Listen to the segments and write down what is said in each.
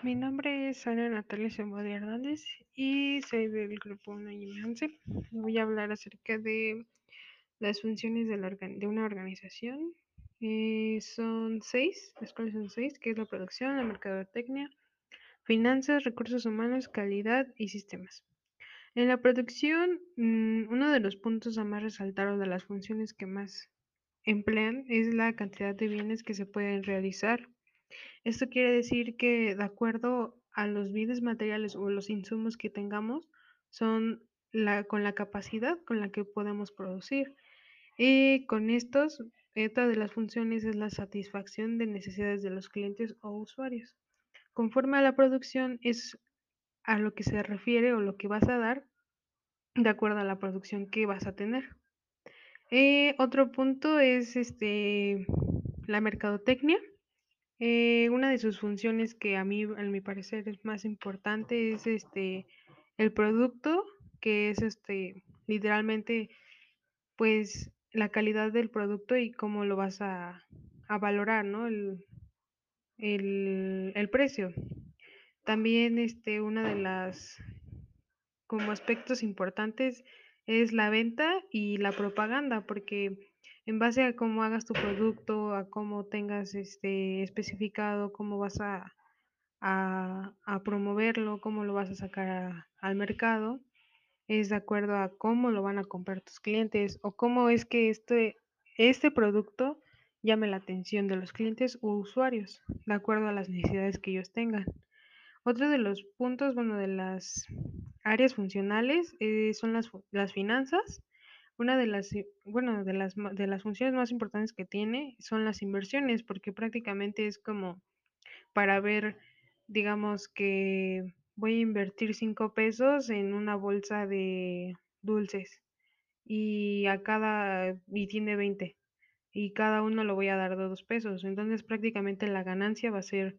Mi nombre es Ana Natalia Zamudio Hernández y soy del grupo 1 y 11. Voy a hablar acerca de las funciones de, una organización. Eh, son seis, las cuales son seis, que es la producción, la mercadotecnia, finanzas, recursos humanos, calidad y sistemas. En la producción, mm, uno de los puntos a más resaltar o de las funciones que más emplean es la cantidad de bienes que se pueden realizar esto quiere decir que de acuerdo a los bienes materiales o los insumos que tengamos, son con la capacidad con la que podemos producir. Y con estos, otra de las funciones es la satisfacción de necesidades de los clientes o usuarios. Conforme a la producción es a lo que se refiere o lo que vas a dar de acuerdo a la producción que vas a tener. Eh, otro punto es este, la mercadotecnia. Eh, una de sus funciones que a mí, a mi parecer, es más importante es este el producto, que es este literalmente pues la calidad del producto y cómo lo vas a, valorar, ¿no? El, el, precio. También este, una de las como aspectos importantes es la venta y la propaganda, porque en base a cómo hagas tu producto, a cómo tengas este especificado, cómo vas a, a, promoverlo, cómo lo vas a sacar al mercado, es de acuerdo a cómo lo van a comprar tus clientes o cómo es que este, este producto llame la atención de los clientes o usuarios, de acuerdo a las necesidades que ellos tengan. Otro de los puntos, bueno, de las áreas funcionales eh, son las, las finanzas, una de las, bueno, de las, de las funciones más importantes que tiene son las inversiones, porque prácticamente es como para ver, digamos que voy a invertir cinco pesos en una bolsa de dulces y a cada, y tiene 20 y cada uno lo voy a dar dos pesos. Entonces prácticamente la ganancia va a ser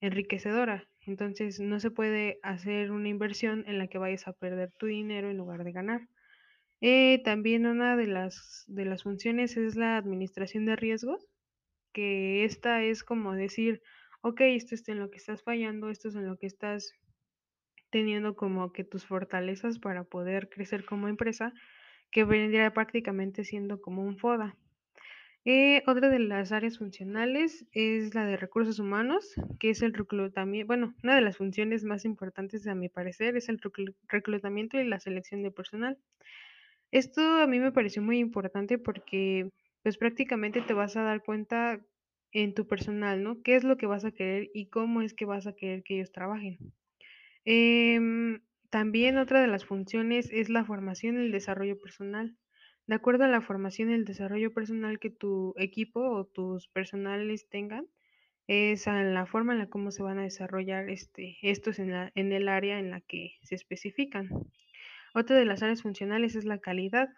enriquecedora. Entonces no se puede hacer una inversión en la que vayas a perder tu dinero en lugar de ganar. Eh, también una de las, de las funciones es la administración de riesgos, que esta es como decir, ok, esto es en lo que estás fallando, esto es en lo que estás teniendo como que tus fortalezas para poder crecer como empresa, que vendría prácticamente siendo como un FODA. Eh, otra de las áreas funcionales es la de recursos humanos, que es el reclutamiento, bueno, una de las funciones más importantes a mi parecer es el reclutamiento y la selección de personal. Esto a mí me pareció muy importante porque pues prácticamente te vas a dar cuenta en tu personal, ¿no? ¿Qué es lo que vas a querer y cómo es que vas a querer que ellos trabajen? Em, también otra de las funciones es la formación y el desarrollo personal. De acuerdo a la formación y el desarrollo personal que tu equipo o tus personales tengan, es la forma en la cómo se van a desarrollar este, estos en el área en la que se especifican. Otra de las áreas funcionales es la calidad,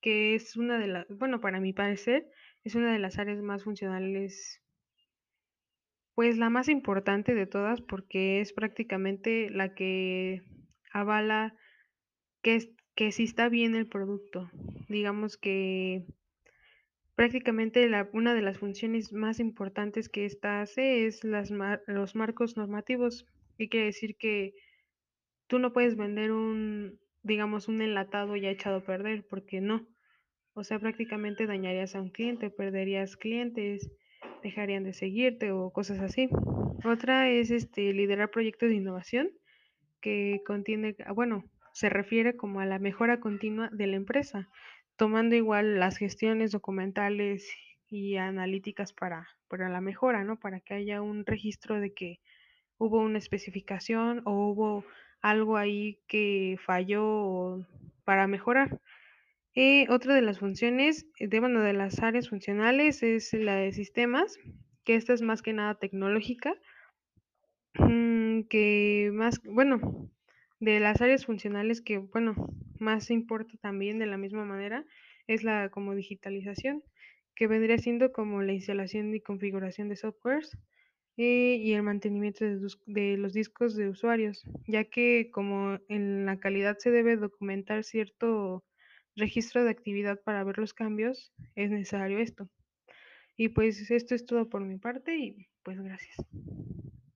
que es una de las, bueno, para mi parecer, es una de las áreas más funcionales, pues la más importante de todas, porque es prácticamente la que avala que, que si está bien el producto. Digamos que prácticamente la, una de las funciones más importantes que esta hace es las los marcos normativos. Y quiere decir que tú no puedes vender un, digamos, un enlatado ya echado a perder, porque no. O sea, prácticamente dañarías a un cliente, perderías clientes, dejarían de seguirte o cosas así. Otra es este liderar proyectos de innovación que contiene, ah, bueno, se refiere como a la mejora continua de la empresa, tomando igual las gestiones documentales y analíticas para, para la mejora, ¿no? Para que haya un registro de que hubo una especificación o hubo algo ahí que falló para mejorar. Eh, otra de las funciones, de, bueno, de las áreas funcionales es la de sistemas, que esta es más que nada tecnológica, mm, que más, bueno, de las áreas funcionales que, bueno, más importa también de la misma manera, es la como digitalización, que vendría siendo como la instalación y configuración de softwares, eh, y el mantenimiento de, los discos de usuarios, ya que como en la calidad se debe documentar cierto registro de actividad para ver los cambios, es necesario esto. Y pues esto es todo por mi parte y pues gracias.